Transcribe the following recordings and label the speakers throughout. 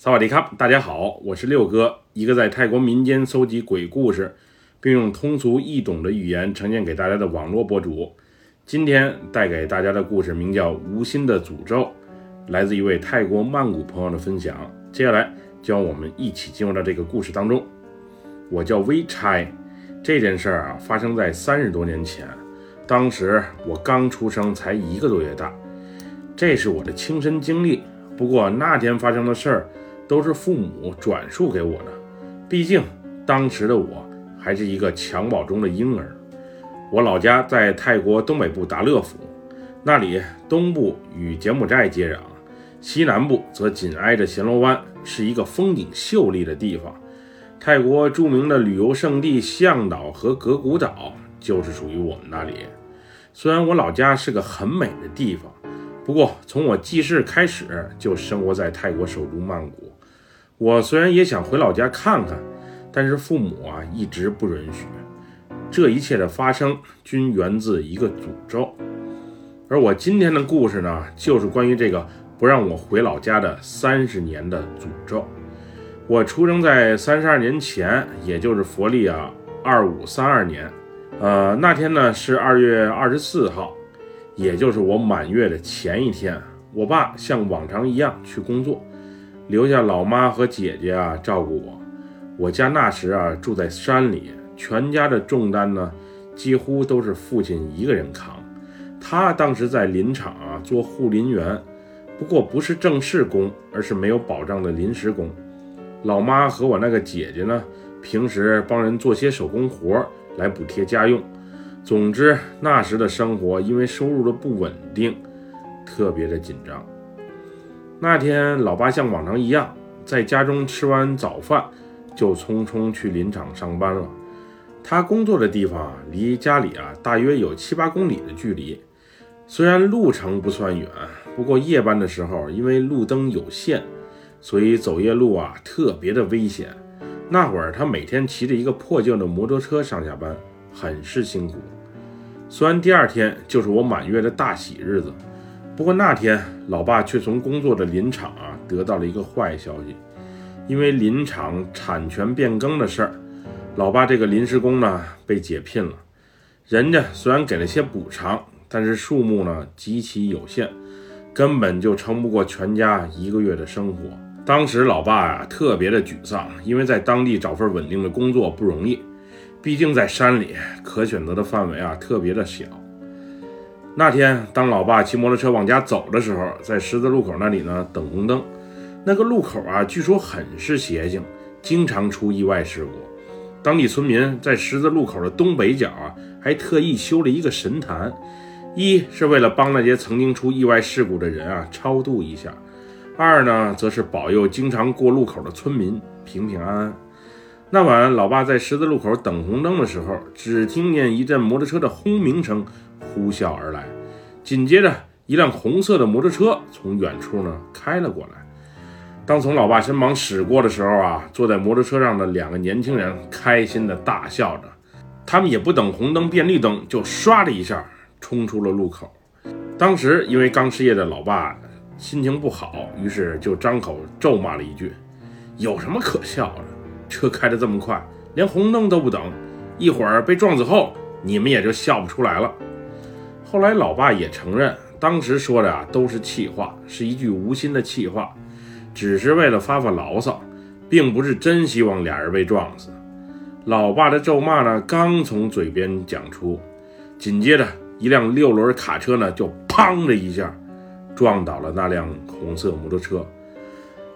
Speaker 1: 萨瓦迪卡，大家好，我是六哥，一个在泰国民间搜集鬼故事，并用通俗易懂的语言呈现给大家的网络博主。今天带给大家的故事名叫《无心的诅咒》，来自一位泰国曼谷朋友的分享。接下来就让我们一起进入到这个故事当中。我叫微差，这件事儿啊发生在三十多年前，当时我刚出生，才一个多月大。这是我的亲身经历。不过那天发生的事儿，都是父母转述给我的。毕竟当时的我还是一个襁褓中的婴儿。我老家在泰国东北部达勒府，那里东部与柬埔寨接壤，西南部则紧挨着暹罗湾，是一个风景秀丽的地方。泰国著名的旅游胜地向导和格古岛就是属于我们那里。虽然我老家是个很美的地方。不过，从我记事开始就生活在泰国首都曼谷。我虽然也想回老家看看，但是父母啊一直不允许。这一切的发生均源自一个诅咒。而我今天的故事呢，就是关于这个不让我回老家的三十年的诅咒。我出生在三十二年前，也就是佛历啊二五三二年。呃，那天呢是二月二十四号。也就是我满月的前一天，我爸像往常一样去工作，留下老妈和姐姐啊照顾我。我家那时啊住在山里，全家的重担呢几乎都是父亲一个人扛。他当时在林场啊做护林员，不过不是正式工，而是没有保障的临时工。老妈和我那个姐姐呢，平时帮人做些手工活来补贴家用。总之，那时的生活因为收入的不稳定，特别的紧张。那天，老爸像往常一样，在家中吃完早饭，就匆匆去林场上班了。他工作的地方离家里啊，大约有七八公里的距离。虽然路程不算远，不过夜班的时候，因为路灯有限，所以走夜路啊，特别的危险。那会儿，他每天骑着一个破旧的摩托车上下班，很是辛苦。虽然第二天就是我满月的大喜日子，不过那天老爸却从工作的林场啊得到了一个坏消息，因为林场产权变更的事儿，老爸这个临时工呢被解聘了。人家虽然给了些补偿，但是数目呢极其有限，根本就撑不过全家一个月的生活。当时老爸呀特别的沮丧，因为在当地找份稳定的工作不容易。毕竟在山里，可选择的范围啊特别的小。那天，当老爸骑摩托车往家走的时候，在十字路口那里呢等红灯。那个路口啊，据说很是邪性，经常出意外事故。当地村民在十字路口的东北角啊，还特意修了一个神坛，一是为了帮那些曾经出意外事故的人啊超度一下；二呢，则是保佑经常过路口的村民平平安安。那晚，老爸在十字路口等红灯的时候，只听见一阵摩托车的轰鸣声呼啸而来，紧接着一辆红色的摩托车从远处呢开了过来。当从老爸身旁驶过的时候啊，坐在摩托车上的两个年轻人开心的大笑着，他们也不等红灯变绿灯，就唰的一下冲出了路口。当时因为刚失业的老爸心情不好，于是就张口咒骂了一句：“有什么可笑的？”车开得这么快，连红灯都不等，一会儿被撞死后，你们也就笑不出来了。后来老爸也承认，当时说的啊都是气话，是一句无心的气话，只是为了发发牢骚，并不是真希望俩人被撞死。老爸的咒骂呢，刚从嘴边讲出，紧接着一辆六轮卡车呢就砰的一下撞倒了那辆红色摩托车，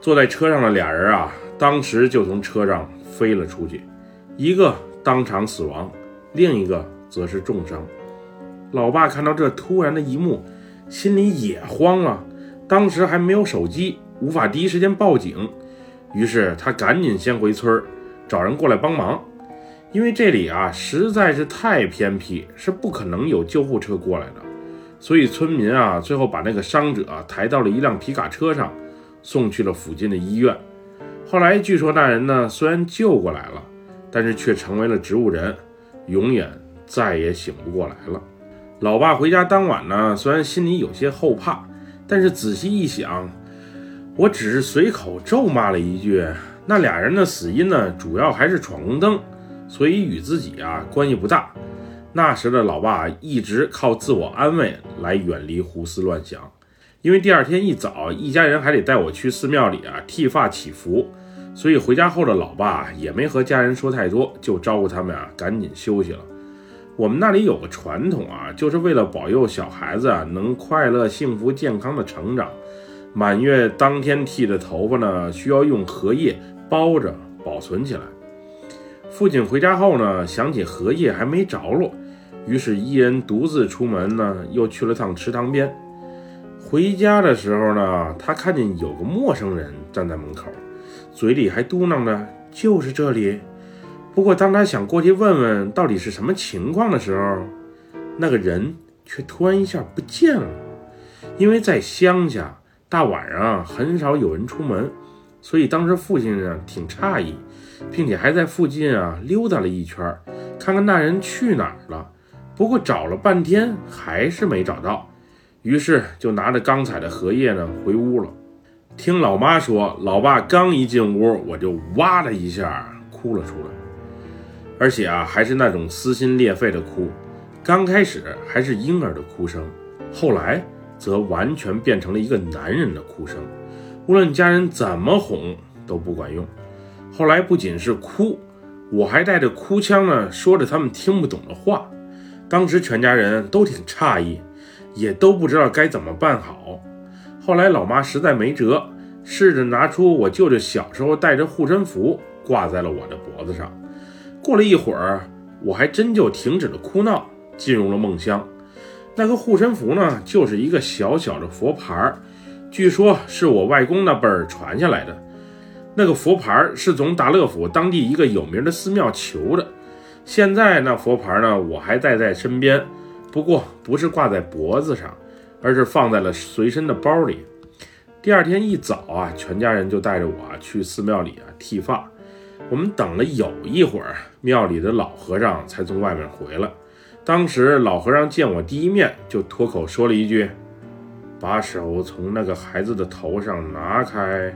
Speaker 1: 坐在车上的俩人啊。当时就从车上飞了出去，一个当场死亡，另一个则是重伤。老爸看到这突然的一幕，心里也慌了。当时还没有手机，无法第一时间报警，于是他赶紧先回村找人过来帮忙。因为这里啊实在是太偏僻，是不可能有救护车过来的。所以村民啊最后把那个伤者抬到了一辆皮卡车上，送去了附近的医院。后来据说那人呢，虽然救过来了，但是却成为了植物人，永远再也醒不过来了。老爸回家当晚呢，虽然心里有些后怕，但是仔细一想，我只是随口咒骂了一句。那俩人的死因呢，主要还是闯红灯，所以与自己啊关系不大。那时的老爸一直靠自我安慰来远离胡思乱想，因为第二天一早，一家人还得带我去寺庙里啊剃发祈福，所以回家后的老爸也没和家人说太多，就招呼他们啊赶紧休息了。我们那里有个传统啊，就是为了保佑小孩子啊能快乐、幸福、健康的成长，满月当天剃的头发呢，需要用荷叶。包着保存起来。父亲回家后呢，想起荷叶还没着落，于是一人独自出门呢，又去了趟池塘边。回家的时候呢，他看见有个陌生人站在门口，嘴里还嘟囔着“就是这里”。不过当他想过去问问到底是什么情况的时候，那个人却突然一下不见了。因为在乡下，大晚上很少有人出门。所以当时父亲呢挺诧异，并且还在附近啊溜达了一圈，看看那人去哪儿了。不过找了半天还是没找到，于是就拿着刚采的荷叶呢回屋了。听老妈说，老爸刚一进屋，我就哇的一下哭了出来，而且啊还是那种撕心裂肺的哭。刚开始还是婴儿的哭声，后来则完全变成了一个男人的哭声。无论家人怎么哄都不管用。后来不仅是哭，我还带着哭腔呢，说着他们听不懂的话。当时全家人都挺诧异，也都不知道该怎么办好。后来老妈实在没辙，试着拿出我舅舅小时候带着护身符，挂在了我的脖子上。过了一会儿，我还真就停止了哭闹，进入了梦乡。那个护身符呢，就是一个小小的佛牌。据说是我外公那辈儿传下来的，那个佛牌是从达乐府当地一个有名的寺庙求的。现在那佛牌呢，我还带在身边，不过不是挂在脖子上，而是放在了随身的包里。第二天一早啊，全家人就带着我去寺庙里啊剃发。我们等了有一会儿，庙里的老和尚才从外面回来。当时老和尚见我第一面，就脱口说了一句。把手从那个孩子的头上拿开。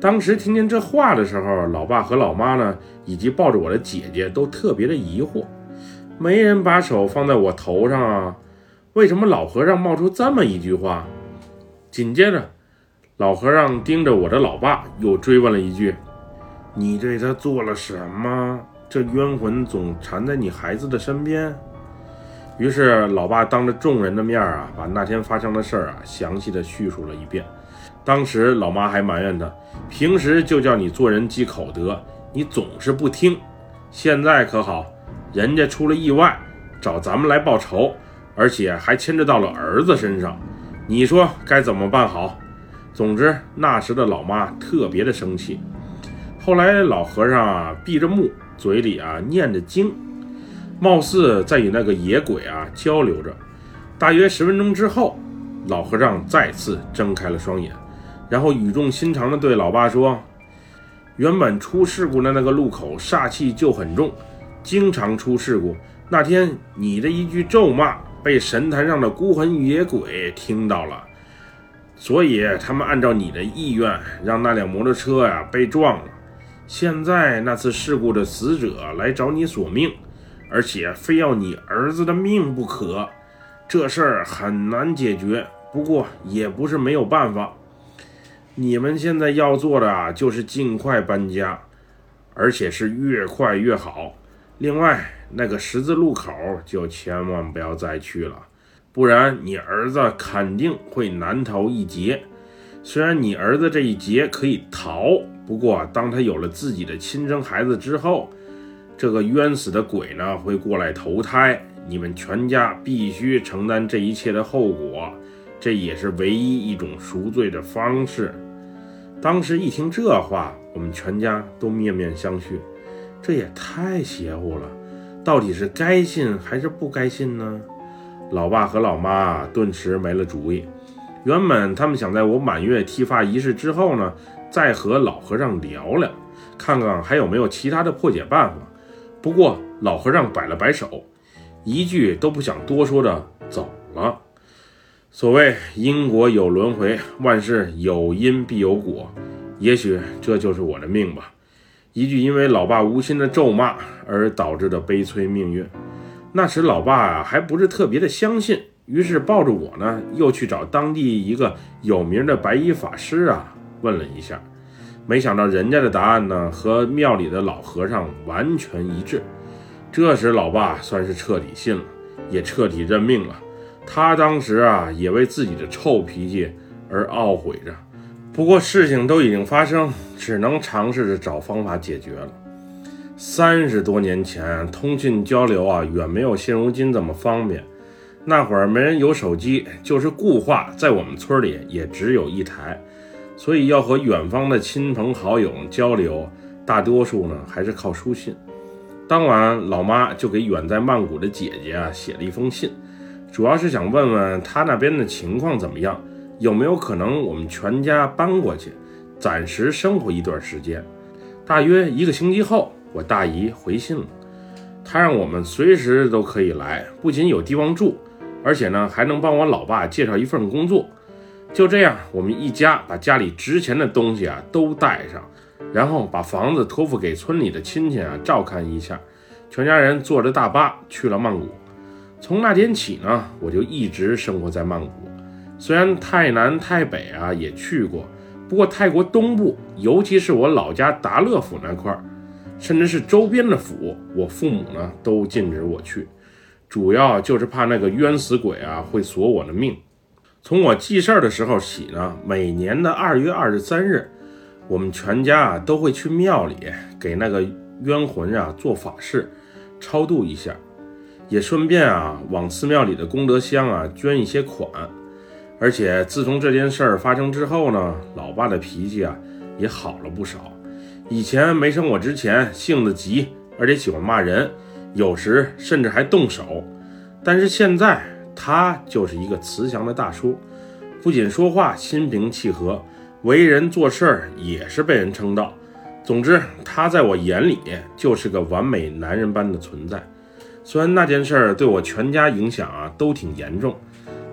Speaker 1: 当时听见这话的时候，老爸和老妈呢，以及抱着我的姐姐都特别的疑惑，没人把手放在我头上啊？为什么老和尚冒出这么一句话？紧接着，老和尚盯着我的老爸，又追问了一句：“你对他做了什么？这冤魂总缠在你孩子的身边？”于是，老爸当着众人的面啊，把那天发生的事儿啊，详细的叙述了一遍。当时，老妈还埋怨他，平时就叫你做人积口德，你总是不听。现在可好，人家出了意外，找咱们来报仇，而且还牵扯到了儿子身上，你说该怎么办好？总之，那时的老妈特别的生气。后来，老和尚啊，闭着目，嘴里啊念着经。貌似在与那个野鬼啊交流着，大约十分钟之后，老和尚再次睁开了双眼，然后语重心长地对老爸说：“原本出事故的那个路口煞气就很重，经常出事故。那天你的一句咒骂被神坛上的孤魂野鬼听到了，所以他们按照你的意愿，让那辆摩托车呀被撞了。现在那次事故的死者来找你索命。”而且非要你儿子的命不可，这事儿很难解决。不过也不是没有办法。你们现在要做的啊，就是尽快搬家，而且是越快越好。另外，那个十字路口就千万不要再去了，不然你儿子肯定会难逃一劫。虽然你儿子这一劫可以逃，不过当他有了自己的亲生孩子之后，这个冤死的鬼呢，会过来投胎，你们全家必须承担这一切的后果，这也是唯一一种赎罪的方式。当时一听这话，我们全家都面面相觑，这也太邪乎了，到底是该信还是不该信呢？老爸和老妈顿时没了主意。原本他们想在我满月剃发仪式之后呢，再和老和尚聊聊，看看还有没有其他的破解办法。不过老和尚摆了摆手，一句都不想多说的走了。所谓因果有轮回，万事有因必有果，也许这就是我的命吧。一句因为老爸无心的咒骂而导致的悲催命运。那时老爸啊还不是特别的相信，于是抱着我呢，又去找当地一个有名的白衣法师啊问了一下。没想到人家的答案呢和庙里的老和尚完全一致。这时老爸算是彻底信了，也彻底认命了。他当时啊，也为自己的臭脾气而懊悔着。不过事情都已经发生，只能尝试着找方法解决了。三十多年前，通讯交流啊，远没有现如今这么方便。那会儿没人有手机，就是固话，在我们村里也只有一台，所以要和远方的亲朋好友交流，大多数呢还是靠书信。当晚，老妈就给远在曼谷的姐姐啊写了一封信。主要是想问问他那边的情况怎么样，有没有可能我们全家搬过去，暂时生活一段时间。大约一个星期后，我大姨回信了，她让我们随时都可以来，不仅有地方住，而且呢还能帮我老爸介绍一份工作。就这样，我们一家把家里值钱的东西啊都带上，然后把房子托付给村里的亲戚啊照看一下，全家人坐着大巴去了曼谷。从那天起呢，我就一直生活在曼谷。虽然泰南、泰北啊也去过，不过泰国东部，尤其是我老家达勒府那块儿，甚至是周边的府，我父母呢都禁止我去，主要就是怕那个冤死鬼啊会索我的命。从我记事儿的时候起呢，每年的二月二十三日，我们全家啊都会去庙里给那个冤魂啊做法事，超度一下。也顺便啊，往寺庙里的功德箱啊捐一些款。而且自从这件事儿发生之后呢，老爸的脾气啊也好了不少。以前没生我之前，性子急，而且喜欢骂人，有时甚至还动手。但是现在他就是一个慈祥的大叔，不仅说话心平气和，为人做事儿也是被人称道。总之，他在我眼里就是个完美男人般的存在。虽然那件事儿对我全家影响啊都挺严重，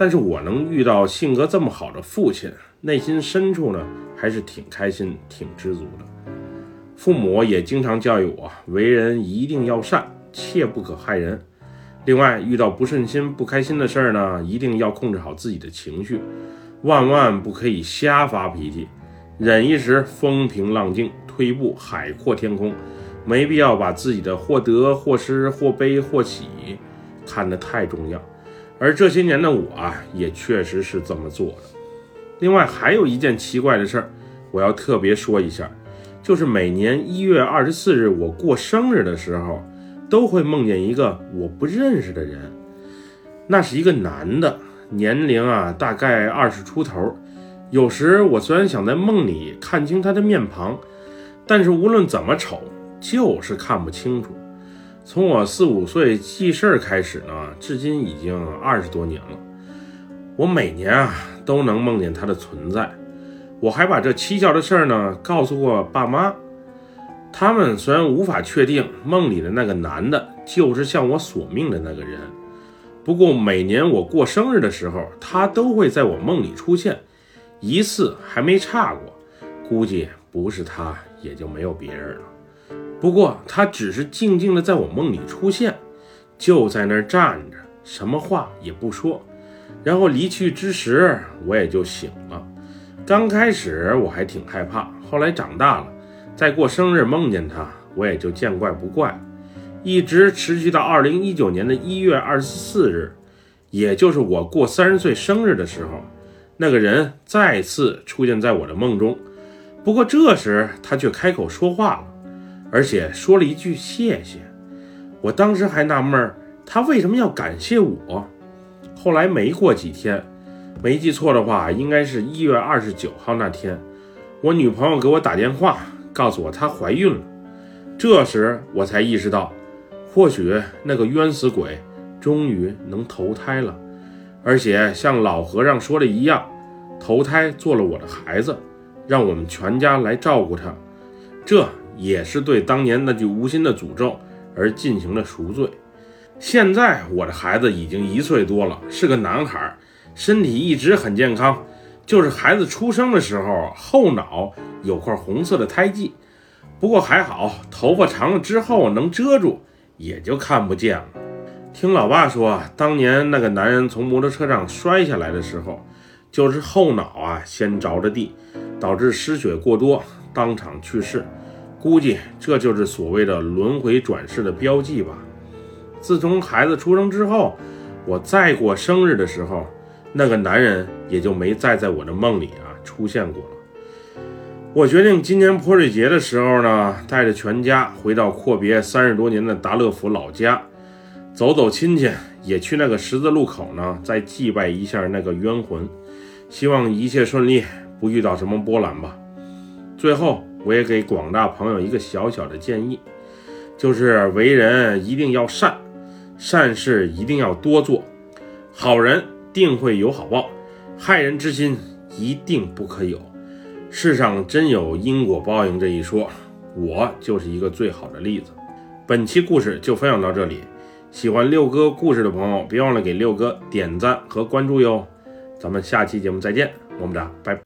Speaker 1: 但是我能遇到性格这么好的父亲，内心深处呢还是挺开心、挺知足的。父母也经常教育我，为人一定要善，切不可害人。另外，遇到不顺心、不开心的事儿呢，一定要控制好自己的情绪，万万不可以瞎发脾气，忍一时风平浪静，退一步海阔天空。没必要把自己的或得或失或悲或喜看得太重要，而这些年的我啊，也确实是这么做的。另外还有一件奇怪的事儿，我要特别说一下，就是每年一月二十四日我过生日的时候，都会梦见一个我不认识的人，那是一个男的，年龄啊大概二十出头。有时我虽然想在梦里看清他的面庞，但是无论怎么瞅。就是看不清楚。从我四五岁记事儿开始呢，至今已经二十多年了。我每年啊都能梦见他的存在。我还把这蹊跷的事儿呢告诉过爸妈。他们虽然无法确定梦里的那个男的就是向我索命的那个人，不过每年我过生日的时候，他都会在我梦里出现一次，还没差过。估计不是他，也就没有别人了。不过他只是静静的在我梦里出现，就在那儿站着，什么话也不说，然后离去之时，我也就醒了。刚开始我还挺害怕，后来长大了，再过生日梦见他，我也就见怪不怪。一直持续到二零一九年的一月二十四日，也就是我过三十岁生日的时候，那个人再次出现在我的梦中。不过这时他却开口说话了。而且说了一句谢谢，我当时还纳闷，他为什么要感谢我？后来没过几天，没记错的话，应该是一月二十九号那天，我女朋友给我打电话，告诉我她怀孕了。这时我才意识到，或许那个冤死鬼终于能投胎了，而且像老和尚说的一样，投胎做了我的孩子，让我们全家来照顾他。这。也是对当年那句无心的诅咒而进行了赎罪。现在我的孩子已经一岁多了，是个男孩，身体一直很健康，就是孩子出生的时候后脑有块红色的胎记，不过还好，头发长了之后能遮住，也就看不见了。听老爸说，当年那个男人从摩托车上摔下来的时候，就是后脑啊先着着地，导致失血过多，当场去世。估计这就是所谓的轮回转世的标记吧。自从孩子出生之后，我再过生日的时候，那个男人也就没再在我的梦里啊出现过了。我决定今年泼水节的时候呢，带着全家回到阔别三十多年的达乐府老家，走走亲戚，也去那个十字路口呢，再祭拜一下那个冤魂，希望一切顺利，不遇到什么波澜吧。最后。我也给广大朋友一个小小的建议，就是为人一定要善，善事一定要多做，好人定会有好报，害人之心一定不可有。世上真有因果报应这一说，我就是一个最好的例子。本期故事就分享到这里，喜欢六哥故事的朋友，别忘了给六哥点赞和关注哟。咱们下期节目再见，么么哒，拜。